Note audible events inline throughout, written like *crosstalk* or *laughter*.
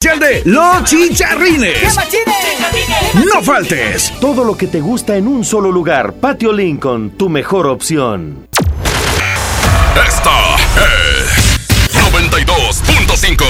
de Los Chicharrines. No faltes. Todo lo que te gusta en un solo lugar. Patio Lincoln, tu mejor opción. Esta es 92.5.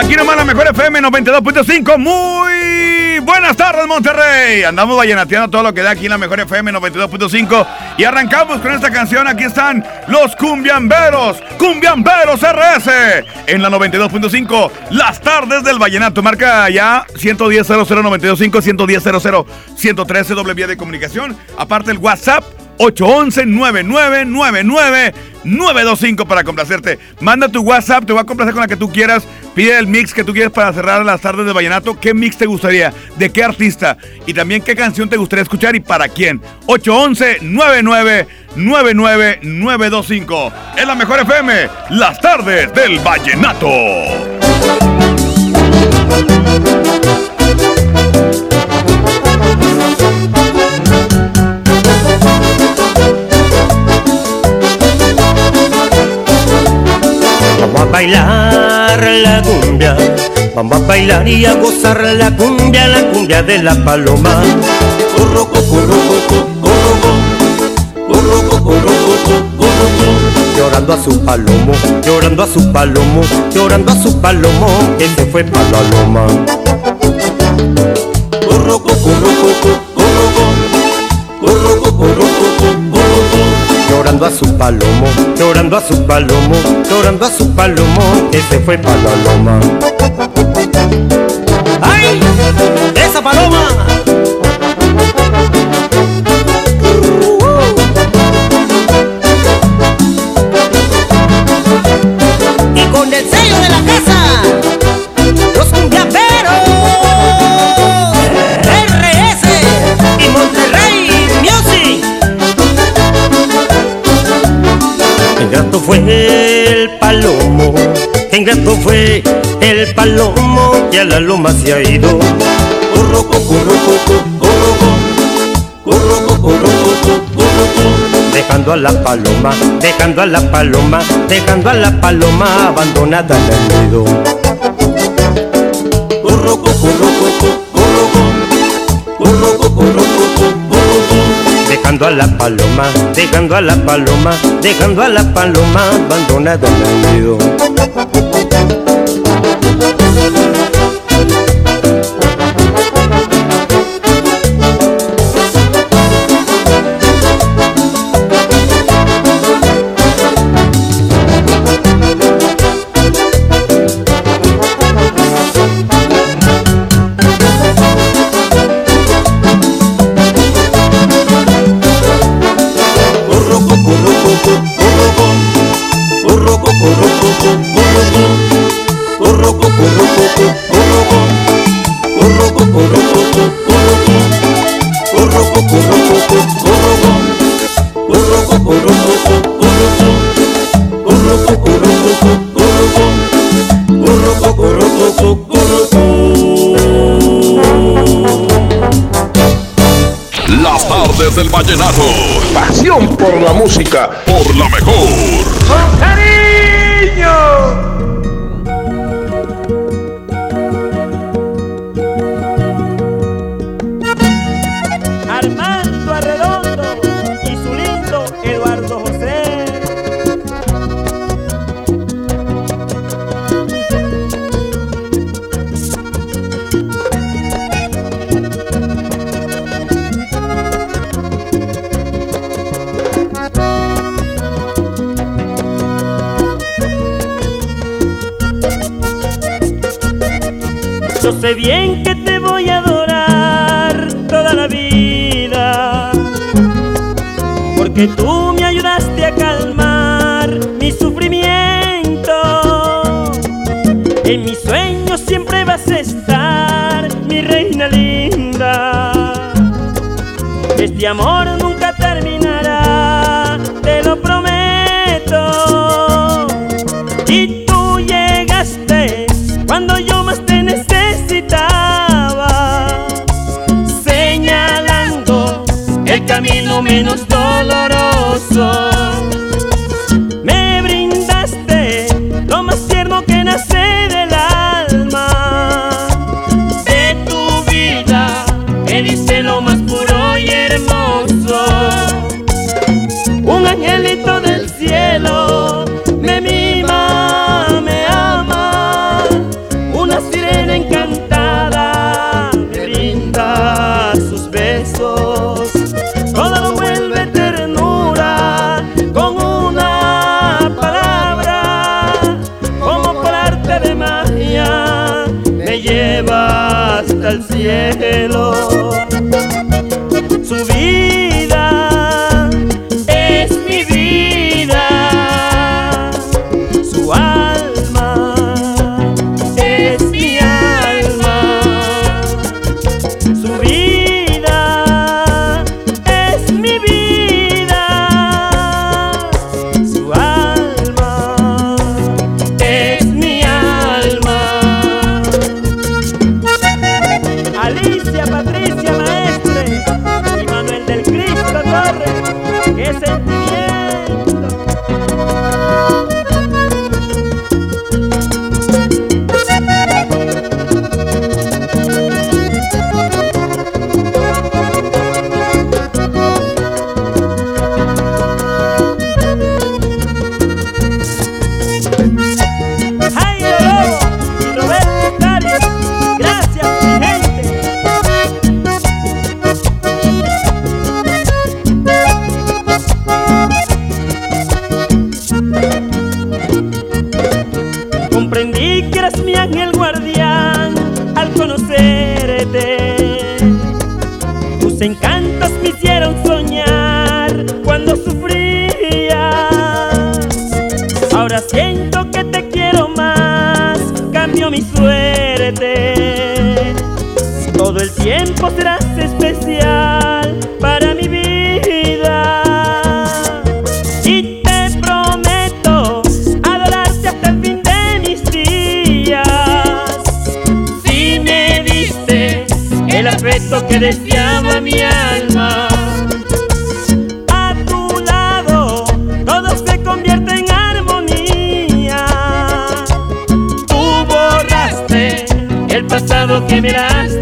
Aquí nomás la mejor FM 92.5. Muy buenas tardes, Monterrey. Andamos vallenateando todo lo que da aquí en la mejor FM 92.5. Y arrancamos con esta canción. Aquí están los Cumbiamberos. Cumbiamberos RS. En la 92.5. Las tardes del vallenato. Marca ya 110 00925 110 113 doble vía de comunicación. Aparte el WhatsApp 811-9999-925 para complacerte. Manda tu WhatsApp, te voy a complacer con la que tú quieras. Pide el mix que tú quieres para cerrar las tardes de Vallenato. ¿Qué mix te gustaría? ¿De qué artista? Y también qué canción te gustaría escuchar y para quién. 811-9999-925. Es la mejor FM, las tardes del Vallenato. Vamos a bailar la cumbia, vamos a bailar y a gozar la cumbia, la cumbia de la paloma. Llorando a su palomo, llorando a su palomo, llorando a su palomo, que se fue para la loma. Su palomo, llorando a su palomo, llorando a su palomo, que se fue para la loma. ¡Ay! ¡Esa paloma! Fue el palomo, ingrato fue el palomo que a la loma se ha ido. Dejando a la paloma, dejando a la paloma, dejando a la paloma abandonada en el nido. Dejando a la paloma, dejando a la paloma, dejando a la paloma abandonada en el nido. Vallenato. Pasión por la música. Por la mejor. sé bien que te voy a adorar toda la vida, porque tú me ayudaste a calmar mi sufrimiento. En mis sueños siempre vas a estar, mi reina linda. Este amor menos al cielo. Subí preciaba mi alma. A tu lado todo se convierte en armonía. Tú borraste el pasado que miraste.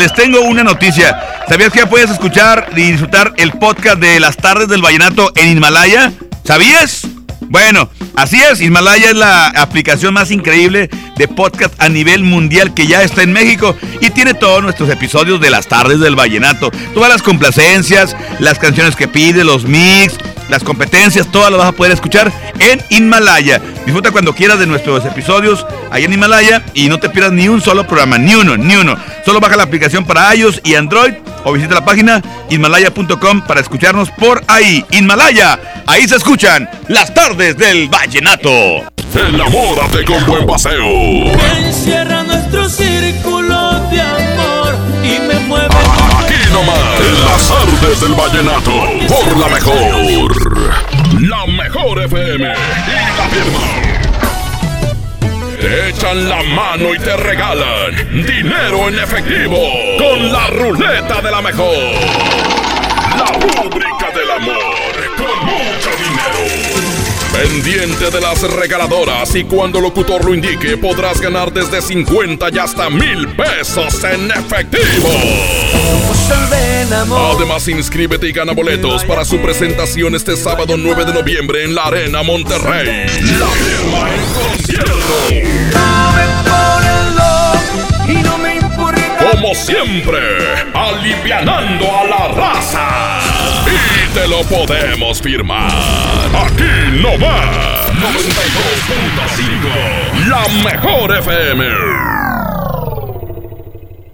les tengo una noticia. ¿Sabías que ya puedes escuchar y disfrutar el podcast de Las Tardes del Vallenato en Himalaya? ¿Sabías? Bueno, así es, Himalaya es la aplicación más increíble de podcast a nivel mundial que ya está en México y tiene todos nuestros episodios de las tardes del vallenato, todas las complacencias, las canciones que pide, los mix, las competencias, todas las vas a poder escuchar en Himalaya. Disfruta cuando quieras de nuestros episodios ahí en Himalaya y no te pierdas ni un solo programa, ni uno, ni uno. Solo baja la aplicación para iOS y Android o visita la página himalaya.com para escucharnos por ahí. Himalaya, ahí se escuchan las tardes del vallenato. Enamórate con buen paseo. Encierra nuestro en las tardes del vallenato, por la mejor. La mejor FM y la firma. Te echan la mano y te regalan dinero en efectivo con la ruleta de la mejor. La rúbrica del amor. Pendiente de las regaladoras y cuando locutor lo indique podrás ganar desde 50 y hasta mil pesos en efectivo. Además inscríbete y gana boletos para su presentación este sábado 9 de noviembre en la Arena Monterrey. La firma en concierto. Como siempre, alivianando a la raza. Te lo podemos firmar. Aquí no va. 92.5. La mejor FM.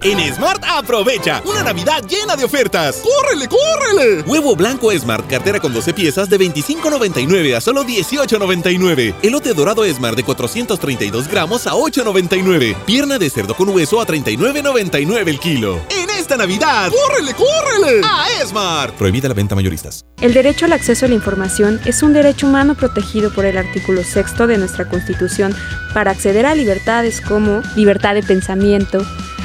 En Smart aprovecha una Navidad llena de ofertas. ¡Córrele, córrele! Huevo blanco Smart, cartera con 12 piezas de 25.99 a solo 18.99. Elote dorado Smart de 432 gramos a 8.99. Pierna de cerdo con hueso a 39.99 el kilo. En esta Navidad, ¡córrele, córrele! A Smart. Prohibida la venta mayoristas. El derecho al acceso a la información es un derecho humano protegido por el artículo 6 de nuestra Constitución para acceder a libertades como libertad de pensamiento,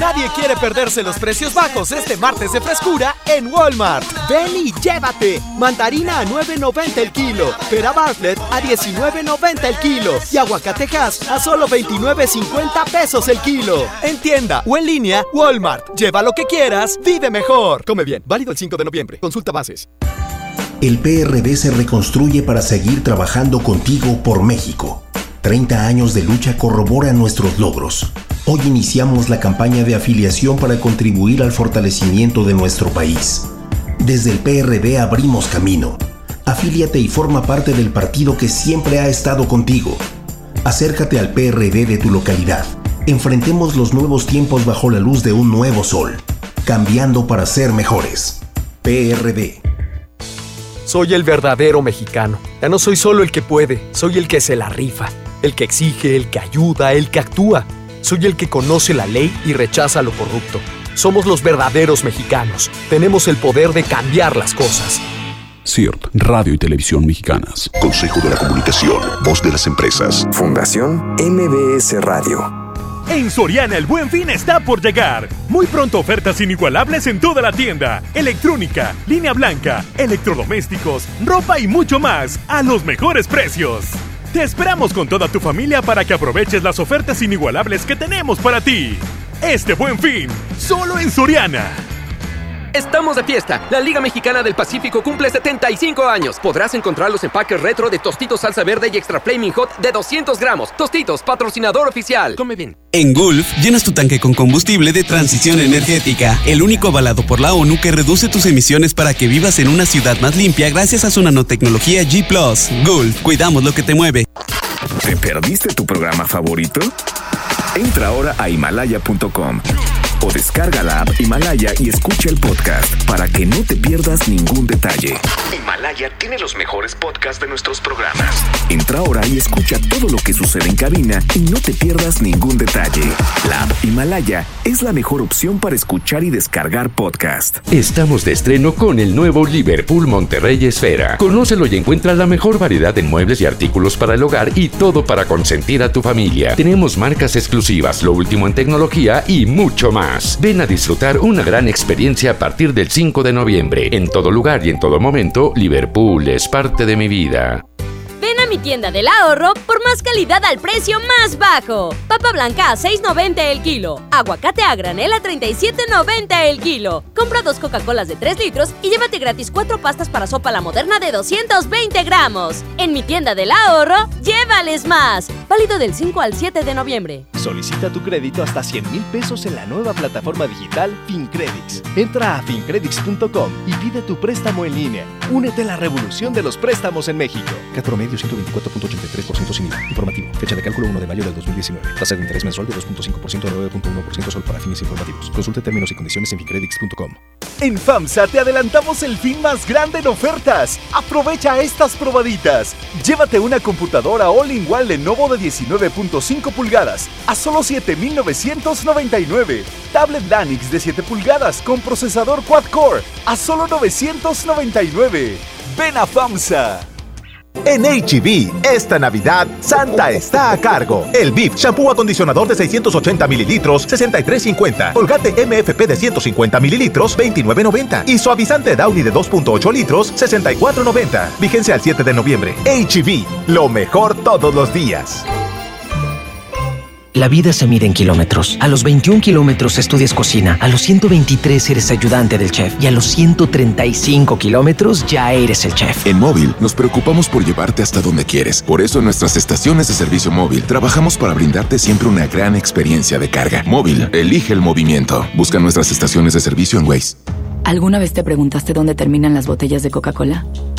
Nadie quiere perderse los precios bajos este martes de frescura en Walmart. Ven y llévate. Mandarina a 9.90 el kilo, pera Bartlett a 19.90 el kilo y aguacatejas a solo 29.50 pesos el kilo. En tienda o en línea, Walmart. Lleva lo que quieras, vive mejor. Come bien. Válido el 5 de noviembre. Consulta bases. El PRD se reconstruye para seguir trabajando contigo por México. 30 años de lucha corroboran nuestros logros. Hoy iniciamos la campaña de afiliación para contribuir al fortalecimiento de nuestro país. Desde el PRD abrimos camino. Afíliate y forma parte del partido que siempre ha estado contigo. Acércate al PRD de tu localidad. Enfrentemos los nuevos tiempos bajo la luz de un nuevo sol, cambiando para ser mejores. PRD. Soy el verdadero mexicano. Ya no soy solo el que puede, soy el que se la rifa, el que exige, el que ayuda, el que actúa. Soy el que conoce la ley y rechaza lo corrupto. Somos los verdaderos mexicanos. Tenemos el poder de cambiar las cosas. CIRT, Radio y Televisión Mexicanas. Consejo de la Comunicación, Voz de las Empresas. Fundación MBS Radio. En Soriana el buen fin está por llegar. Muy pronto ofertas inigualables en toda la tienda. Electrónica, línea blanca, electrodomésticos, ropa y mucho más a los mejores precios. Te esperamos con toda tu familia para que aproveches las ofertas inigualables que tenemos para ti. Este buen fin, solo en Soriana. Estamos de fiesta. La Liga Mexicana del Pacífico cumple 75 años. Podrás encontrar los empaques retro de Tostitos Salsa Verde y Extra Flaming Hot de 200 gramos. Tostitos, patrocinador oficial. Come bien. En Gulf, llenas tu tanque con combustible de transición energética, el único avalado por la ONU que reduce tus emisiones para que vivas en una ciudad más limpia gracias a su nanotecnología G ⁇ Gulf, cuidamos lo que te mueve. ¿Te perdiste tu programa favorito? Entra ahora a himalaya.com o descarga la app Himalaya y escucha el podcast para que no te pierdas ningún detalle. Himalaya tiene los mejores podcasts de nuestros programas. Entra ahora y escucha todo lo que sucede en cabina y no te pierdas ningún detalle. La app Himalaya es la mejor opción para escuchar y descargar podcast. Estamos de estreno con el nuevo Liverpool Monterrey Esfera. Conócelo y encuentra la mejor variedad de muebles y artículos para el hogar y todo para consentir a tu familia. Tenemos marcas exclusivas, lo último en tecnología y mucho más. Ven a disfrutar una gran experiencia a partir del 5 de noviembre. En todo lugar y en todo momento, Liverpool es parte de mi vida. Ven a mi tienda del ahorro por más calidad al precio más bajo. Papa blanca a 6.90 el kilo. Aguacate a granel a 37.90 el kilo. Compra dos Coca-Colas de 3 litros y llévate gratis cuatro pastas para sopa la moderna de 220 gramos. En mi tienda del ahorro, llévales más. Válido del 5 al 7 de noviembre. Solicita tu crédito hasta 100 mil pesos en la nueva plataforma digital FinCredits. Entra a fincredits.com y pide tu préstamo en línea. Únete a la revolución de los préstamos en México. Promedio 124.83% sin IVA. Informativo. Fecha de cálculo 1 de mayo del 2019. Tasa de interés mensual de 2.5% a 9.1% solo para fines informativos. Consulte términos y condiciones en fincredits.com. En FAMSA te adelantamos el fin más grande en ofertas. Aprovecha estas probaditas. Llévate una computadora all-in-one Lenovo de 19.5 pulgadas a solo 7.999. Tablet Lanix de 7 pulgadas con procesador quad-core a solo 999. Ven a FAMSA. En HB, esta Navidad, Santa está a cargo. El BIF, shampoo acondicionador de 680 mililitros, 63.50. Colgate MFP de 150 mililitros, 29.90. Y suavizante Downy de 2.8 litros, 64.90. Vigencia al 7 de noviembre. HB, lo mejor todos los días. La vida se mide en kilómetros. A los 21 kilómetros estudias cocina, a los 123 eres ayudante del chef y a los 135 kilómetros ya eres el chef. En móvil nos preocupamos por llevarte hasta donde quieres. Por eso en nuestras estaciones de servicio móvil trabajamos para brindarte siempre una gran experiencia de carga. Móvil, elige el movimiento. Busca nuestras estaciones de servicio en Waze. ¿Alguna vez te preguntaste dónde terminan las botellas de Coca-Cola?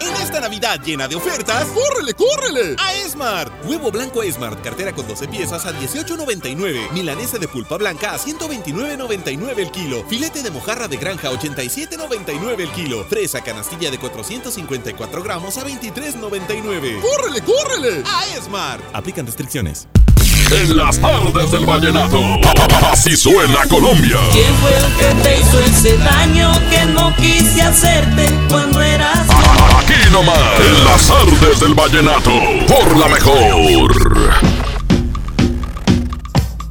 En esta Navidad llena de ofertas, ¡córrele, córrele! A Esmart. Huevo blanco Esmart, cartera con 12 piezas a 18.99. Milanesa de pulpa blanca a 129.99 el kilo. Filete de mojarra de granja a 87.99 el kilo. Fresa canastilla de 454 gramos a 23.99. ¡Córrele, córrele! A Esmart. Aplican restricciones. En las tardes del vallenato. Así suena Colombia. ¿Quién fue el que te hizo ese daño que no quise hacerte cuando eras Aquí nomás. En las tardes del vallenato. Por la mejor.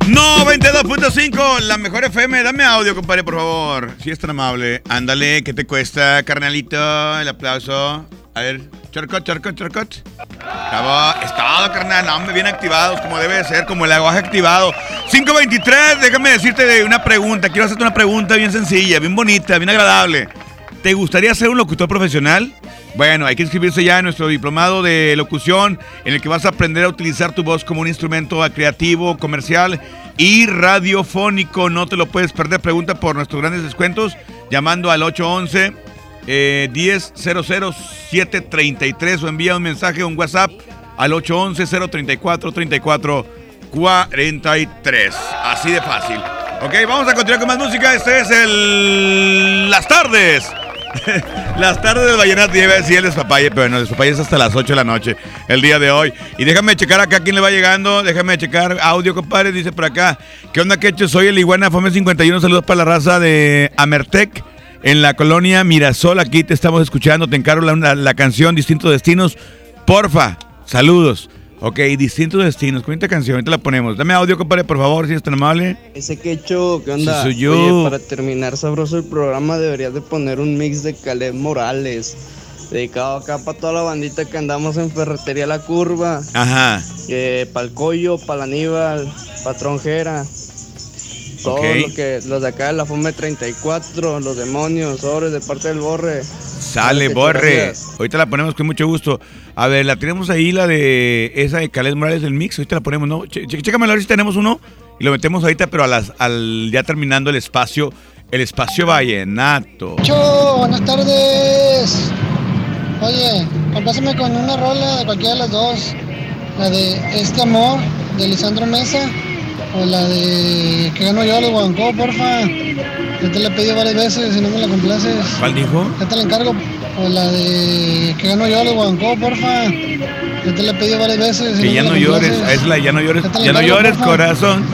92.5, la mejor FM. Dame audio, compadre, por favor. Si es tan amable. Ándale, ¿qué te cuesta, carnalito? El aplauso. A ver, charcot, charcot, charcot. Bravo, estado, carnal. No, bien activados, como debe de ser, como el aguaje activado. 523, déjame decirte de una pregunta. Quiero hacerte una pregunta bien sencilla, bien bonita, bien agradable. ¿Te gustaría ser un locutor profesional? Bueno, hay que inscribirse ya en nuestro diplomado de locución, en el que vas a aprender a utilizar tu voz como un instrumento creativo, comercial y radiofónico. No te lo puedes perder. Pregunta por nuestros grandes descuentos llamando al 811 eh, 10 733 o envía un mensaje o un WhatsApp al 811 034 34 43. Así de fácil. Ok, vamos a continuar con más música. Este es el. Las tardes. *laughs* Las tardes del vallenato, iba a decir el despapalle, pero no, el despapalle es hasta las 8 de la noche, el día de hoy. Y déjame checar acá quién le va llegando, déjame checar audio, compadre, dice por acá. ¿Qué onda, Quecho? Soy el Iguana Fome 51, saludos para la raza de Amertec, en la colonia Mirasol, aquí te estamos escuchando, te encargo la, la- la canción Distintos Destinos, porfa, saludos. Ok, Distintos Destinos, con esta canción, ahorita la ponemos. Dame audio, compadre, por favor, si es tan amable. Ese quecho, ¿qué onda? Sí, soy yo. Oye, para terminar sabroso el programa deberías de poner un mix de Caleb Morales. Dedicado acá para toda la bandita que andamos en Ferretería La Curva. Ajá. Eh, para el Coyo, para Aníbal, Patrón Jera. Todo Ok. lo que, los de acá de la FOME 34, los demonios, sobres de parte del Borre. Sale, borre. Ahorita la ponemos con mucho gusto. A ver, la tenemos ahí, la de esa de Caled Morales del Mix. Ahorita la ponemos, ¿no? Ch ch- chécamelo a ver si tenemos uno y lo metemos ahorita, pero a las, al ya terminando el espacio, el espacio vallenato. Cho, buenas tardes. Oye, compásame con una rola de cualquiera de las dos. La de Este Amor, de Lisandro Mesa. O la de Que gano yo, de Guancó, porfa. Ya te la he pedido varias veces y no me la complaces. ¿Cuál dijo? Ya te la encargo. O la de que ya no llores, Guancó, porfa. Yo te la he pedido varias veces. y Que ya no llores, es la ya no llores, Ya no llores, porfa. corazón.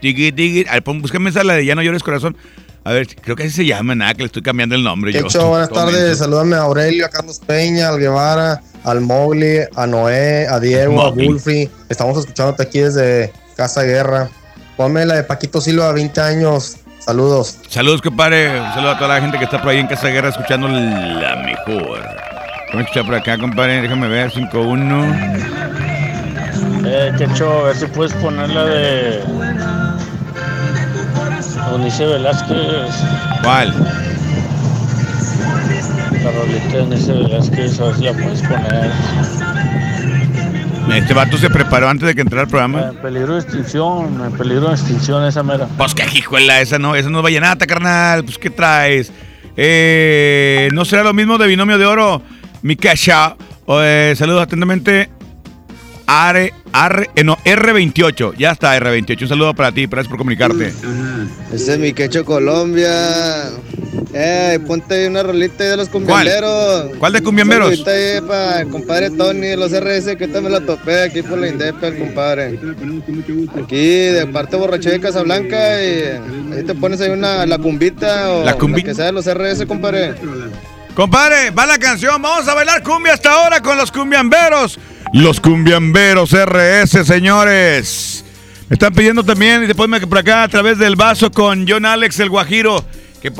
Tiki, tiki. Búscame esa la de ya no llores, corazón. A ver, creo que así se llama, nada, que le estoy cambiando el nombre yo. Hecho, buenas tardes. Salúdame a Aurelio, a Carlos Peña, al Guevara, al Mowgli, a Noé, a Diego, Mowgli. a Bulfrey. Estamos escuchándote aquí desde Casa Guerra. Ponme la de Paquito Silva, 20 años. Saludos. Saludos, compadre. Un saludo a toda la gente que está por ahí en Casa Guerra escuchando la mejor. Vamos a escuchar por acá, compadre. Déjame ver, 5-1. Eh, Quecho, a ver si puedes poner la de Eunice Velázquez. ¿Cuál? La rolita de Eunice Velázquez, a ver si la puedes poner. Este vato se preparó antes de que entrara al programa. En peligro de extinción, en peligro de extinción esa mera. Pues que hijuela, esa no, esa no es vallenata, carnal. Pues ¿qué traes? Eh, no será lo mismo de binomio de oro, mi cacha. Eh, saludos atentamente. R, R, eh, no, R28. Ya está, R28. Un saludo para ti, gracias por comunicarte. Ese es mi quecho Colombia. Eh, ponte ahí una rolita de los cumbiamberos. ¿Cuál de cumbiamberos? Saludito ahí para el compadre Tony de los RS, que también la topé aquí por la Indepe, el compadre. Aquí de parte borraché de Casablanca y ahí te pones ahí una, la cumbita o La cumbi- que sea de los RS, compadre. Compadre, va la canción. Vamos a bailar cumbia hasta ahora con los cumbiamberos. Los cumbiamberos RS, señores. Me están pidiendo también, y después me por acá a través del vaso con John Alex, el Guajiro.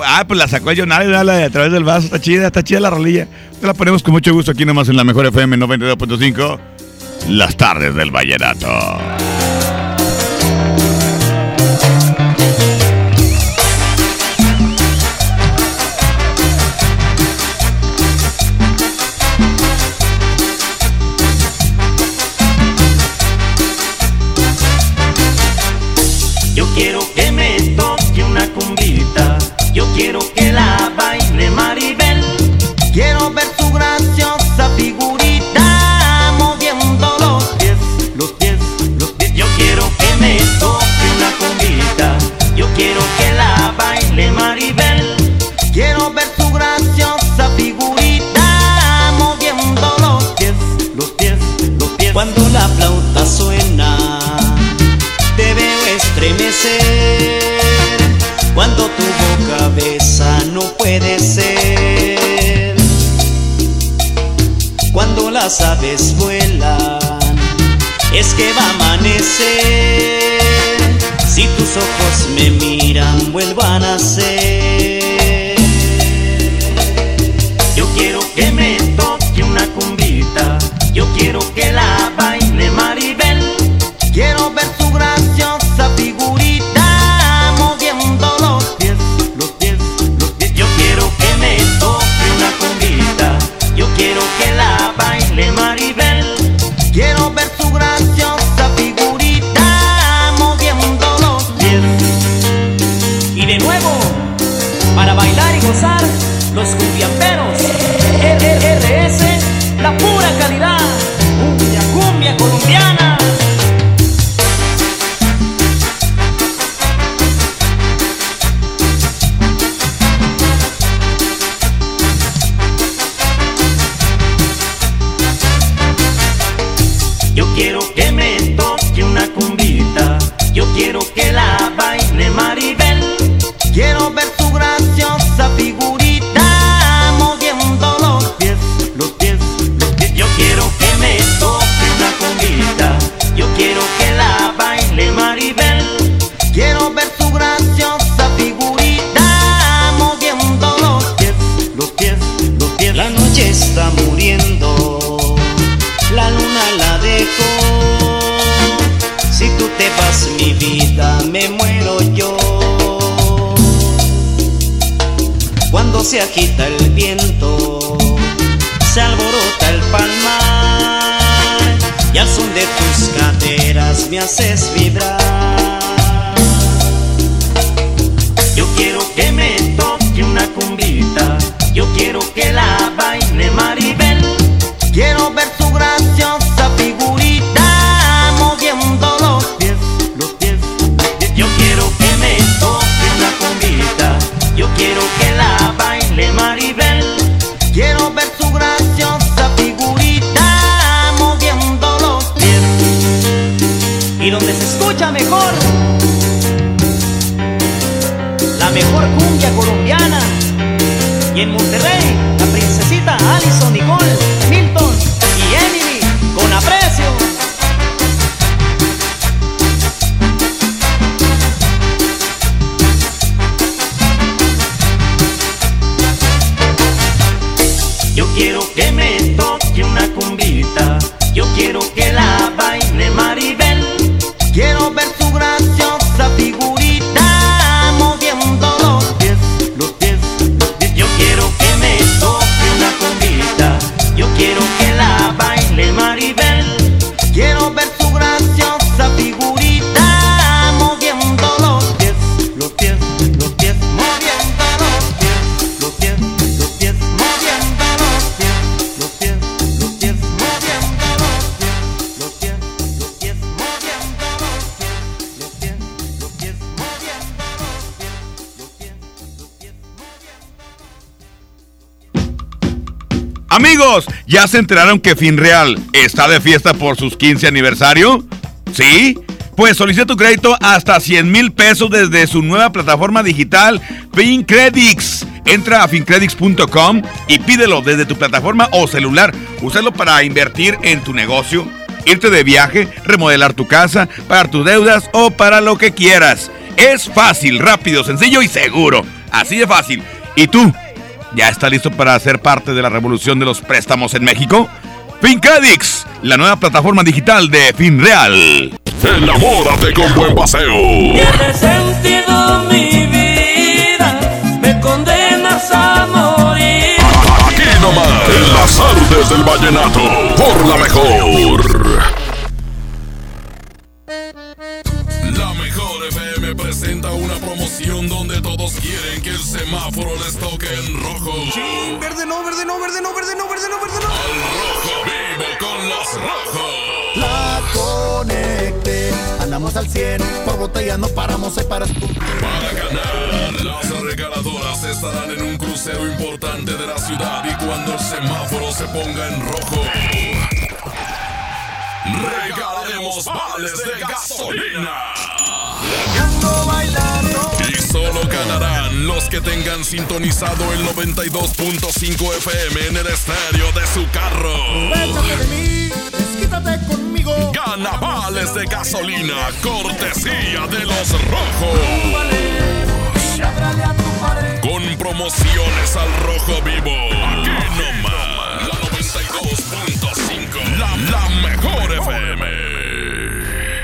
Ah, pues la sacó el John Alex, la a través del vaso. Está chida, está chida la rolilla. Te la ponemos con mucho gusto aquí nomás en la mejor FM 92.5. Las tardes del vallenato. Quiero que la baile Maribel. Quiero ver tu graciosa figurita moviendo los pies, los pies, los pies. Yo quiero que me toque una cumbita. Yo quiero que la baile Maribel. Quiero ver tu graciosa figurita moviendo los pies, los pies, los pies. Cuando la flauta suena te veo estremecer cuando tu boca besa no puede ser. Cuando las aves vuelan es que va a amanecer. Si tus ojos me miran vuelvan a ser yo quiero que me se enteraron que Finreal está de fiesta por sus 15 aniversario? ¿Sí? Pues solicita tu crédito hasta 100 mil pesos desde su nueva plataforma digital FinCredits. Entra a fincredits.com y pídelo desde tu plataforma o celular. Úsalo para invertir en tu negocio, irte de viaje, remodelar tu casa, pagar tus deudas o para lo que quieras. Es fácil, rápido, sencillo y seguro. Así de fácil. ¿Y tú? ¿Ya está listo para ser parte de la revolución de los préstamos en México? FinCredits, la nueva plataforma digital de FinReal. Enamórate con buen paseo. Tiene sentido mi vida, me condenas a morir. Aquí nomás, en las artes del vallenato, por la mejor. Donde todos quieren que el semáforo les toque en rojo. Verde no, verde no, verde no, verde no, verde no, verde no. Al rojo vivo con los rojos. La conecté, andamos al 100, por botella no paramos, hay para Para ganar, las regaladoras estarán en un crucero importante de la ciudad y cuando el semáforo se ponga en rojo, regalaremos vales de gasolina. Y solo ganarán los que tengan sintonizado el 92.5 FM en el estéreo de su carro. De mí, desquítate conmigo. Gana vales de gasolina, cortesía de los rojos. Con promociones al rojo vivo. Aquí nomás. La 92.5. La, la mejor FM.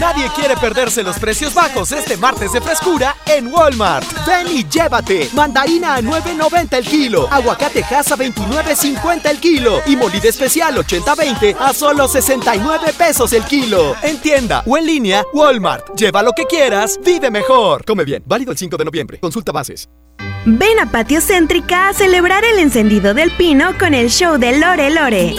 Nadie quiere perderse los precios bajos este martes de frescura en Walmart. Ven y llévate. Mandarina a 9.90 el kilo. Aguacate Hass a 29.50 el kilo. Y molida especial 80-20 a solo 69 pesos el kilo. En tienda o en línea, Walmart. Lleva lo que quieras, vive mejor. Come bien. Válido el 5 de noviembre. Consulta bases. Ven a Patio Céntrica a celebrar el encendido del pino con el show de Lore Lore.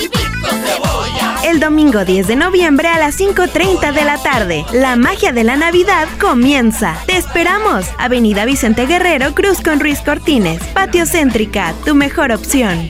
El domingo 10 de noviembre a las 5.30 de la tarde. La magia de la Navidad comienza. Te esperamos. Avenida Vicente Guerrero, Cruz con Ruiz Cortines. Patio Céntrica, tu mejor opción.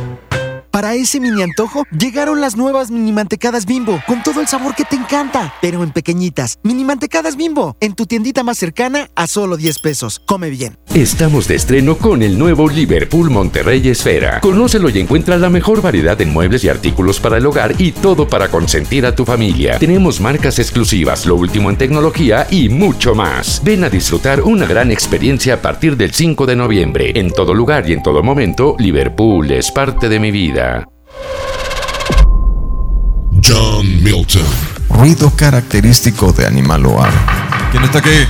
Para ese mini antojo, llegaron las nuevas mini mantecadas bimbo, con todo el sabor que te encanta, pero en pequeñitas. Mini mantecadas bimbo, en tu tiendita más cercana a solo 10 pesos. Come bien. Estamos de estreno con el nuevo Liverpool Monterrey Esfera. Conócelo y encuentra la mejor variedad en muebles y artículos para el hogar y todo para consentir a tu familia. Tenemos marcas exclusivas, lo último en tecnología y mucho más. Ven a disfrutar una gran experiencia a partir del 5 de noviembre. En todo lugar y en todo momento, Liverpool es parte de mi vida. Milton. Ruido característico de animal o ave. ¿Quién está aquí?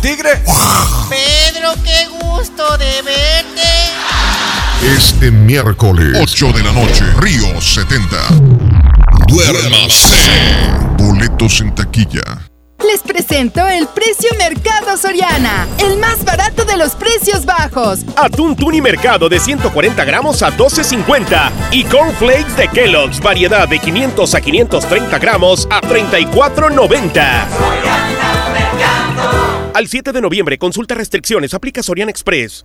¡Tigre! Pedro, qué gusto de verte. Este miércoles, 8 de la noche, Río 70. Duérmase. Boletos en taquilla. Les presento el precio Mercado Soriana, el más barato de los precios bajos. Atún Tuni Mercado de 140 gramos a 12.50 y cornflakes de Kellogg's variedad de 500 a 530 gramos a 34.90. Al 7 de noviembre, consulta restricciones, aplica Sorian Express.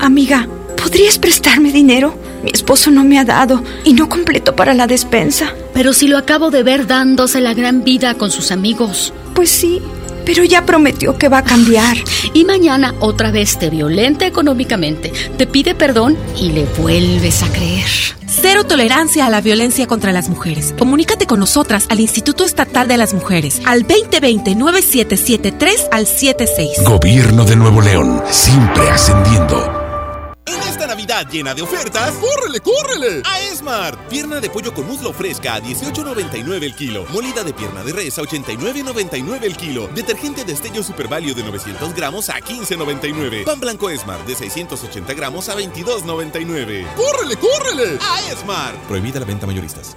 Amiga, ¿podrías prestarme dinero? Mi esposo no me ha dado y no completo para la despensa. Pero si lo acabo de ver dándose la gran vida con sus amigos. Pues sí, pero ya prometió que va a cambiar. Y mañana otra vez te violenta económicamente, te pide perdón y le vuelves a creer. Cero tolerancia a la violencia contra las mujeres. Comunícate con nosotras al Instituto Estatal de las Mujeres al 2020-9773 al 76. Gobierno de Nuevo León, siempre ascendiendo. En esta Navidad llena de ofertas, ¡córrele, córrele! A Esmart. Pierna de pollo con muslo fresca a 18.99 el kilo. Molida de pierna de res a 89.99 el kilo. Detergente de estello Super Value de 900 gramos a 15.99. Pan blanco Esmart de 680 gramos a 22.99. ¡Córrele, córrele! A Esmart. Prohibida la venta mayoristas.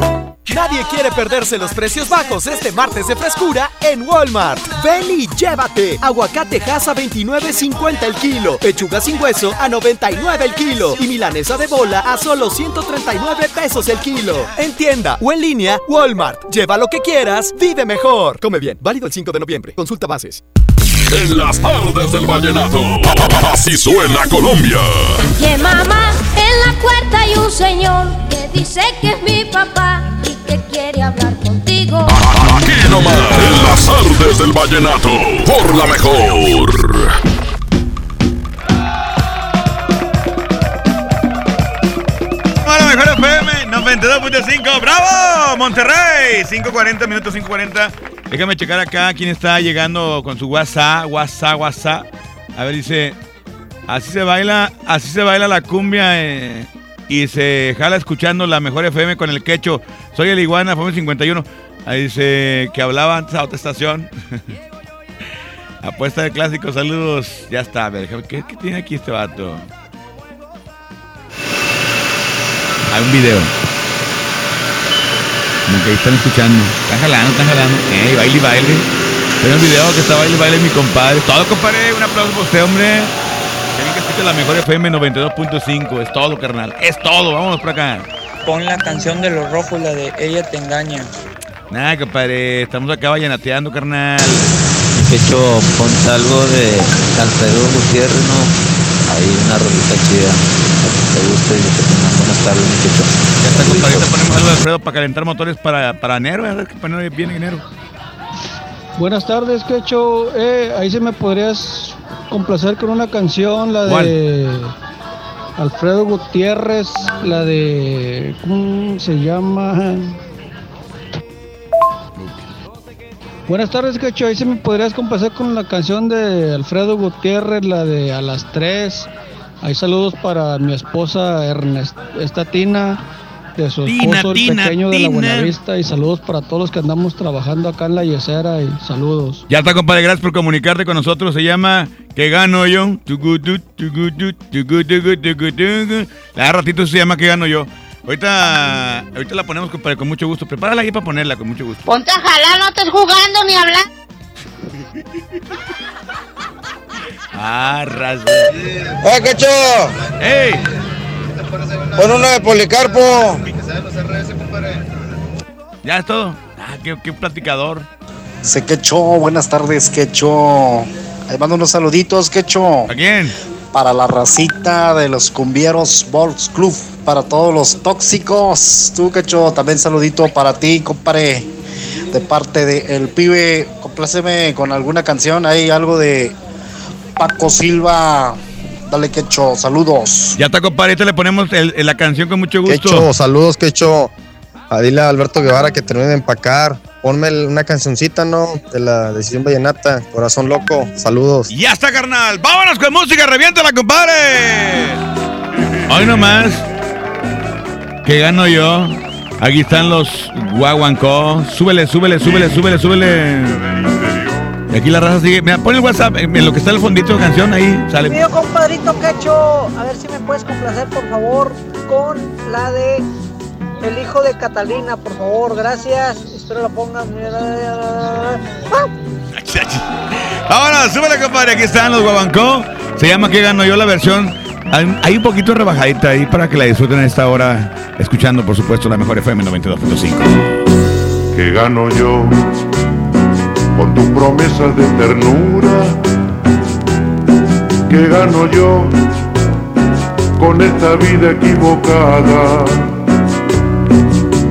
Nadie quiere perderse los precios bajos este martes de frescura en Walmart. Ven y llévate. Aguacate Hass a 29.50 el kilo. Pechuga sin hueso a 99 el kilo. Y milanesa de bola a solo 139 pesos el kilo. En tienda o en línea, Walmart. Lleva lo que quieras, vive mejor. Come bien. Válido el 5 de noviembre. Consulta bases. En las tardes del vallenato. Así suena Colombia. Que mamá, la puerta hay un señor que dice que es mi papá y que quiere hablar contigo. Aquí nomás, en las tardes del vallenato. Por la mejor. Hola, mejor FM 92.5. ¡Bravo! Monterrey. 5.40 minutos, 5.40. Déjame checar acá quién está llegando con su WhatsApp, WhatsApp, WhatsApp. A ver, dice, así se baila, así se baila la cumbia eh, y se jala escuchando la mejor FM con el quecho. Soy el Iguana, FM 51. Ahí dice que hablaba antes a otra estación. *laughs* Apuesta de clásicos, saludos. Ya está, ver, ¿qué, tiene aquí este vato? Hay un video. Como que ahí están escuchando. Están jalando, están jalando. Ey, baile baile. Tengo un video que está baile baile mi compadre. Todo, compadre. Un aplauso por usted, hombre. La mejor FM 92.5. Es todo, carnal. Es todo. Vámonos por acá. Pon la canción de los rojos, la de Ella te engaña. Nada, compadre. Estamos acá vallenateando, carnal. Hecho, ponte algo de Alfredo Gutiérrez, ¿no? Ahí una rolita chida. que te guste y que tengan buenas tardes, mi quecho. Ya está, compadre. Ahorita ponemos algo de Alfredo para calentar motores para, para enero. A ver qué en enero. Buenas tardes, Quecho. Eh, ahí se me podrías complacer con una canción, la de Alfredo Gutiérrez, la de. ¿Cómo se llama? Buenas tardes, Quecho. Ahí se me podrías complacer con la canción de Alfredo Gutiérrez, la de A las 3. Hay saludos para mi esposa Ernest, esta Tina, de su Tina, esposo el Tina, pequeño de la Tina. Buenavista y saludos para todos los que andamos trabajando acá en la Yesera y saludos. Ya está, compadre. Gracias por comunicarte con nosotros. Se llama ¿Qué gano yo? La ratito se llama ¿Qué gano yo? Ahorita, ahorita la ponemos, compadre, con mucho gusto. Prepárala ahí para ponerla con mucho gusto. Ponte a jalar, no estés jugando ni hablar. *laughs* Ah, raza. ¡Eh, Quecho! ¡Ey! Pon uno de Policarpo. Ya es todo. Ah, qué, qué platicador. Sé Quecho, buenas tardes, Quecho. Ahí mando unos saluditos, Quecho. ¿A quién? Para la racita de los cumbieros Volks Club, para todos los tóxicos. Tú, Quecho, también saludito para ti, compadre. De parte de El Pibe, compláceme con alguna canción. Hay algo de Paco Silva. Dale, Quecho, saludos. Ya está, compadre. Ahorita le ponemos el- el- la canción con mucho gusto. Quecho, saludos, Quecho. A dile a Alberto Guevara que termine de empacar. Ponme una cancioncita, ¿no? De la decisión vallenata. Corazón loco. Saludos. Ya está, carnal. Vámonos con música. Reviéntala, compadre. Hoy nomás. ¿Qué gano yo? Aquí están los guaguancó. Súbele, súbele, súbele, súbele, súbele. Y aquí la raza sigue. Mira, pon el WhatsApp en lo que está el fondito de canción. Ahí sale. Mío compadrito Quecho, a ver si me puedes complacer por favor con la de El hijo de Catalina, por favor, gracias. Espero la pongan. ¡Ah! Ahora, súbele, compadre. Aquí están los guaguancó. Se llama ¿Qué gano yo? La versión. Hay hay un poquito rebajadita ahí para que la disfruten a esta hora. Escuchando, por supuesto, la mejor FM 92.5. que gano yo con tus promesas de ternura? ¿Qué gano yo con esta vida equivocada?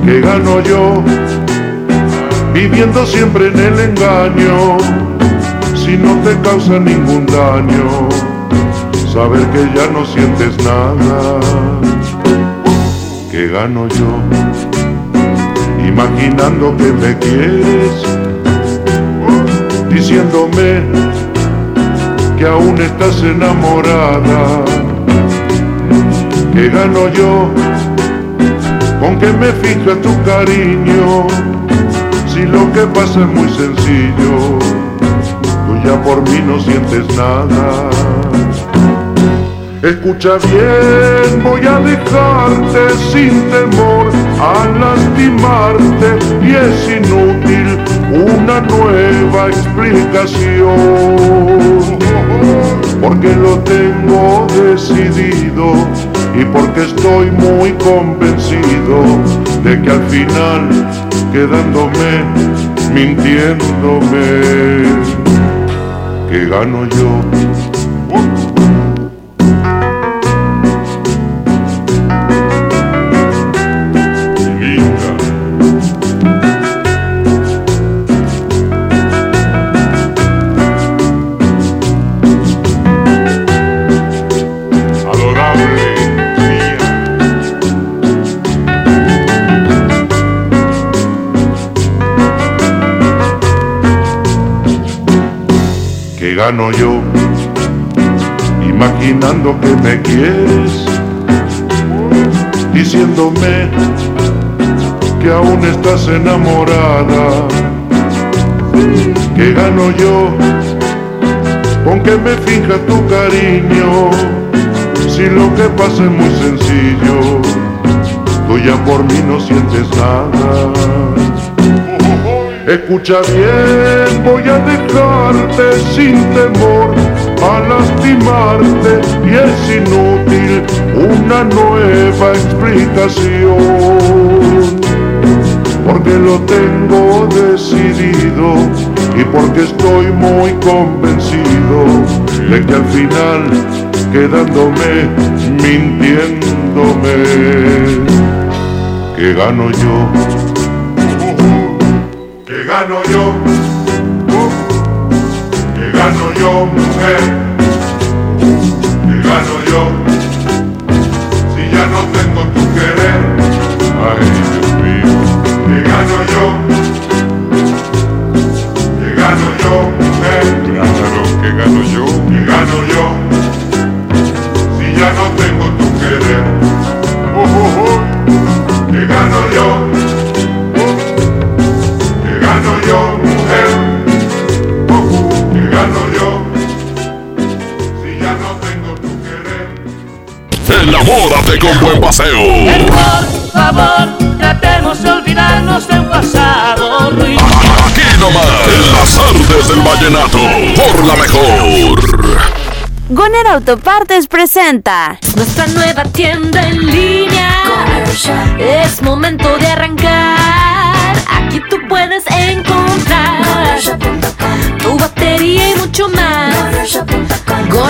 ¿Qué gano yo viviendo siempre en el engaño? Si no te causa ningún daño, saber que ya no sientes nada. ¿Qué gano yo? imaginando que me quieres, diciéndome que aún estás enamorada. ¿Qué gano yo con que me fija tu cariño? Si lo que pasa es muy sencillo, tú ya por mí no sientes nada. Escucha bien, voy a dejarte sin temor a lastimarte y es inútil una nueva explicación. Porque lo tengo decidido y porque estoy muy convencido de que al final quedándome mintiéndome que gano yo. Gano yo imaginando que me quieres? Diciéndome que aún estás enamorada. ¿Qué gano yo con que me finja tu cariño? Si lo que pasa es muy sencillo, tú ya por mí no sientes nada. Escucha bien, voy a dejarte sin temor a lastimarte y es inútil una nueva explicación. Porque lo tengo decidido y porque estoy muy convencido de que al final quedándome, mintiéndome, que gano yo, gano yo, que gano yo, mujer, que gano yo, si ya no tengo tu querer, ay Dios mío, que gano yo, que gano yo, mujer, claro que gano yo, que gano yo Enamórate con buen paseo. Por favor, tratemos de olvidarnos del pasado ruin. Aquí nomás, en las artes del vallenato, por la mejor. Goner Autopartes presenta Nuestra nueva tienda en línea. Es momento de arrancar. Aquí tú puedes encontrar tu batería y mucho más.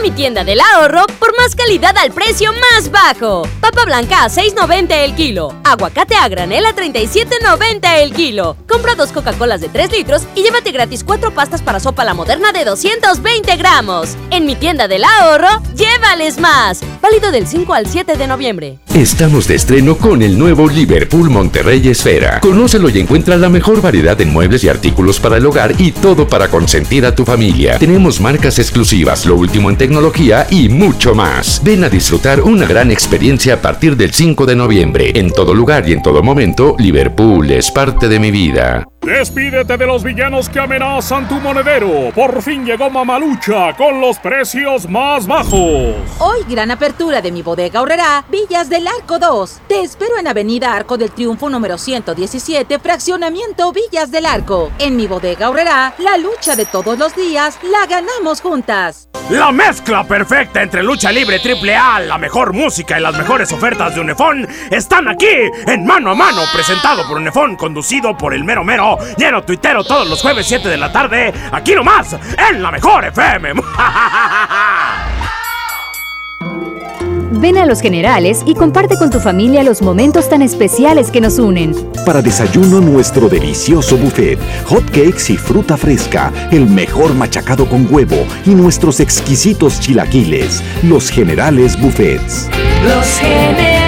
Mi tienda del ahorro por más calidad al precio más bajo. Papa blanca a 6.90 el kilo. Aguacate a granel a 37.90 el kilo. Compra dos Coca-Colas de 3 litros y llévate gratis cuatro pastas para sopa la moderna de 220 gramos. En mi tienda del ahorro, llévales más. Válido del 5 al 7 de noviembre. Estamos de estreno con el nuevo Liverpool Monterrey Esfera. Conócelo y encuentra la mejor variedad de muebles y artículos para el hogar y todo para consentir a tu familia. Tenemos marcas exclusivas, lo último en tecnología y mucho más. Ven a disfrutar una gran experiencia a partir del 5 de noviembre. En todo lugar y en todo momento, Liverpool es parte de mi vida. Despídete de los villanos que amenazan tu monedero. Por fin llegó Mamalucha con los precios más bajos. Hoy gran apertura de mi bodega ahorrará Villas del Arco 2. Te espero en Avenida Arco del Triunfo número 117, fraccionamiento Villas del Arco. En mi bodega ahorrará la lucha de todos los días la ganamos juntas. La mezcla perfecta entre lucha libre triple A, la mejor música y las mejores ofertas de Unefón están aquí en Mano a Mano, presentado por Unefón, conducido por el mero mero, lleno tuitero todos los jueves 7 de la tarde, aquí nomás, en la mejor FM. *laughs* Ven a Los Generales y comparte con tu familia los momentos tan especiales que nos unen. Para desayuno nuestro delicioso buffet, hot cakes y fruta fresca, el mejor machacado con huevo y nuestros exquisitos chilaquiles. Los Generales Buffets. Los generales.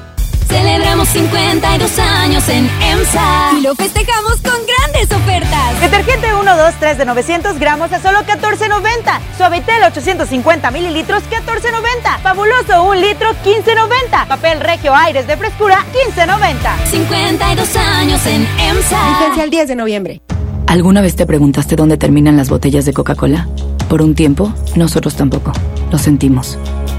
Celebramos 52 años en EMSA y lo festejamos con grandes ofertas. Detergente 1, 2, 3 de 900 gramos a solo 14.90. Suavitel 850 mililitros 14.90. Fabuloso 1 litro 15.90. Papel Regio Aires de frescura 15.90. 52 años en EMSA. Vigencia el 10 de noviembre. ¿Alguna vez te preguntaste dónde terminan las botellas de Coca-Cola? Por un tiempo, nosotros tampoco. Lo sentimos.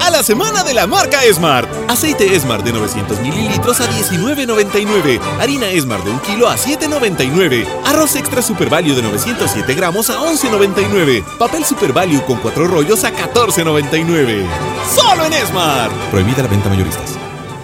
A la semana de la marca Smart. Aceite Smart de 900 mililitros a 19.99. Harina Smart de 1 kilo a 7.99. Arroz extra Super Value de 907 gramos a 11.99. Papel Super Value con 4 rollos a 14.99. ¡Solo en Smart! Prohibida la venta mayoristas.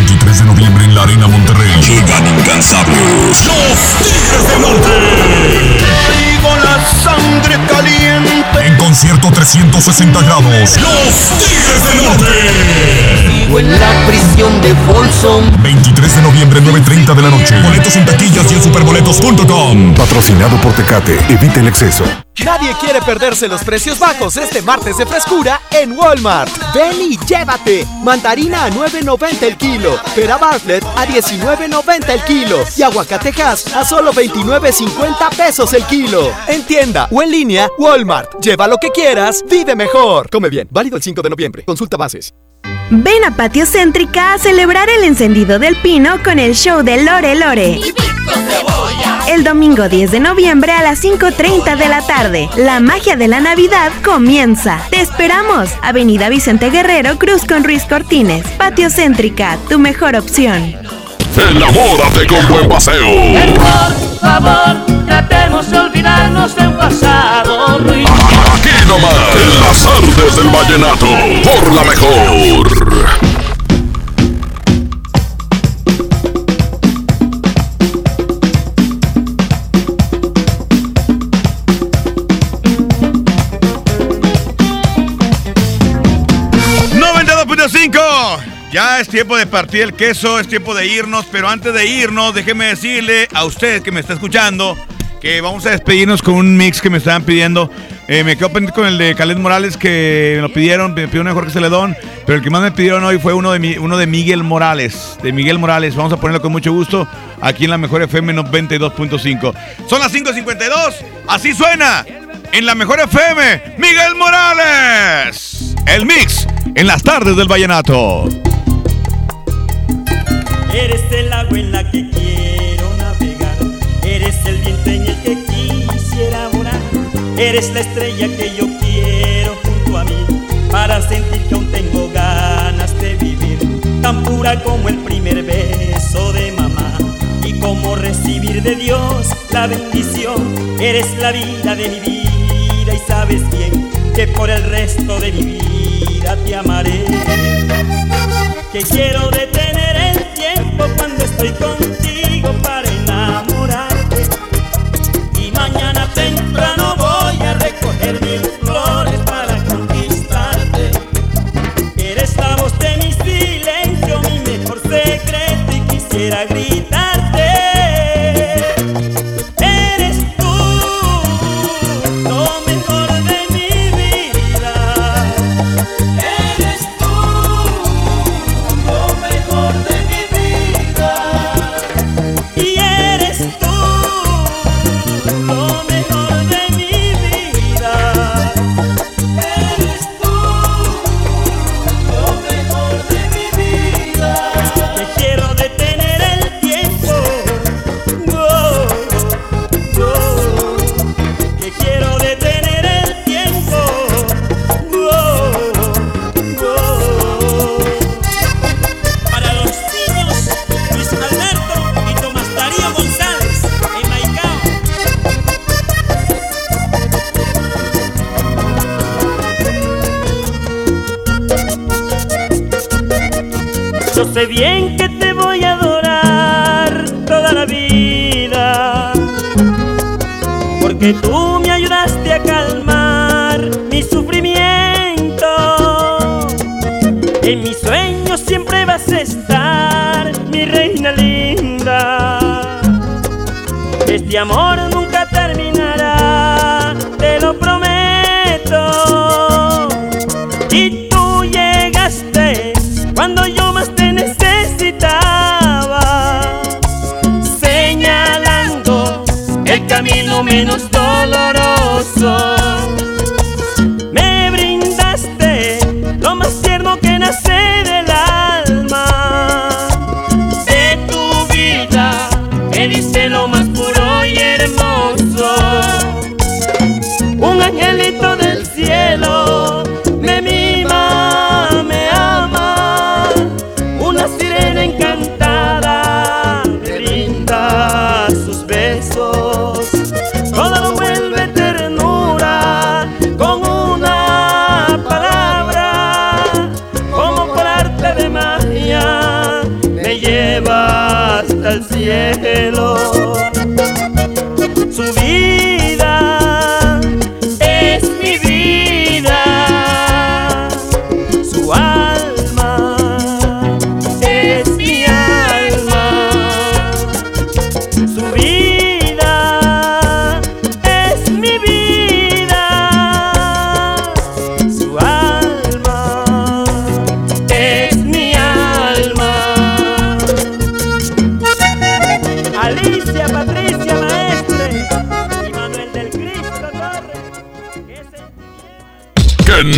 23 de noviembre en la Arena Monterrey. Llegan incansables. Los Tigres del Norte. Traigo la sangre caliente. En concierto 360 grados. Los Tigres del Norte. Vivo en la prisión de Folsom. 23 de noviembre, 9.30 de la noche. Boletos en taquillas y en superboletos.com. Patrocinado por Tecate. Evita el exceso. Nadie quiere perderse los precios bajos este martes de frescura en Walmart. Ven y llévate. Mandarina a 9.90 el kilo. Pera Bartlett a 19.90 el kilo. Y aguacatejas a solo 29.50 pesos el kilo. En tienda o en línea, Walmart. Lleva lo que quieras, vive mejor. Come bien. Válido el 5 de noviembre. Consulta bases. Ven a Patio Céntrica a celebrar el encendido del pino con el show de Lore Lore. El domingo 10 de noviembre a las 5.30 de la tarde. La magia de la Navidad comienza. Te esperamos. Avenida Vicente Guerrero, Cruz con Ruiz Cortines. Patio Céntrica, tu mejor opción. Enamórate con buen paseo. Por favor, tratemos de olvidarnos del pasado ruido. Aquí nomás, en las artes del vallenato, por la mejor. Ya es tiempo de partir el queso, es tiempo de irnos, pero antes de irnos, déjeme decirle a usted que me está escuchando que vamos a despedirnos con un mix que me estaban pidiendo. Eh, me quedo pendiente con el de Caled Morales que me lo pidieron, me pidió mejor que Celedón, pero el que más me pidieron hoy fue uno de, uno de Miguel Morales. De Miguel Morales, vamos a ponerlo con mucho gusto aquí en la mejor FM 92.5. Son las 5.52, así suena en la mejor FM, Miguel Morales. El mix en las tardes del vallenato. Eres agua en la que quiero viento en el que quisiera volar. Eres la estrella que yo quiero junto a mí. Para sentir que aún tengo ganas de vivir. Tan pura como el primer beso de mamá. Y como recibir de Dios la bendición. Eres la vida de mi vida y sabes bien que por el resto de mi vida te amaré. Que quiero detener el tiempo cuando estoy contigo Yo sé bien que te voy a adorar toda la vida, porque tú me ayudaste a calmar mi sufrimiento. En mis sueños siempre vas a estar, mi reina linda. Este amor menos doloroso.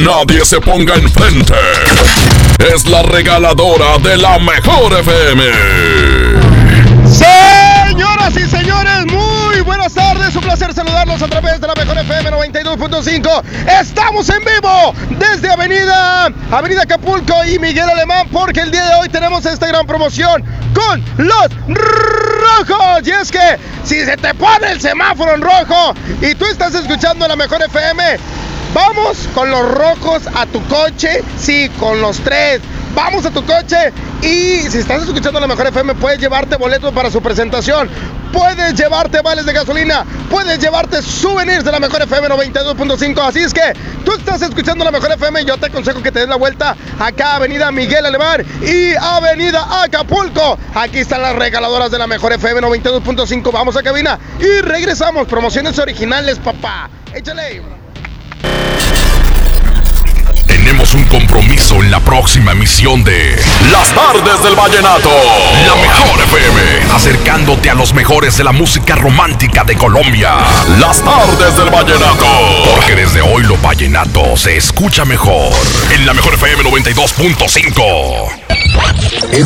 Nadie se ponga enfrente. Es la regaladora de la mejor FM. Señoras y señores, muy buenas tardes. Un placer saludarlos a través de la mejor FM 92.5. Estamos en vivo desde Avenida Avenida Acapulco y Miguel Alemán porque el día de hoy tenemos esta gran promoción con los rojos. Y es que si se te pone el semáforo en rojo y tú estás escuchando la mejor FM, vamos con los rojos a tu coche. Sí, con los tres. Vamos a tu coche y si estás escuchando la mejor FM puedes llevarte boletos para su presentación. Puedes llevarte vales de gasolina, puedes llevarte souvenirs de la mejor FM 92.5. Así es que tú estás escuchando la mejor FM yo te aconsejo que te des la vuelta acá, Avenida Miguel Alemán y Avenida Acapulco. Aquí están las regaladoras de la mejor FM 92.5. Vamos a cabina y regresamos. Promociones originales, papá. Échale. Tenemos un compromiso en la próxima emisión de Las Tardes del Vallenato. La mejor FM, acercándote a los mejores de la música romántica de Colombia. Las Tardes del Vallenato. Porque desde hoy lo vallenato se escucha mejor. En la mejor FM 92.5.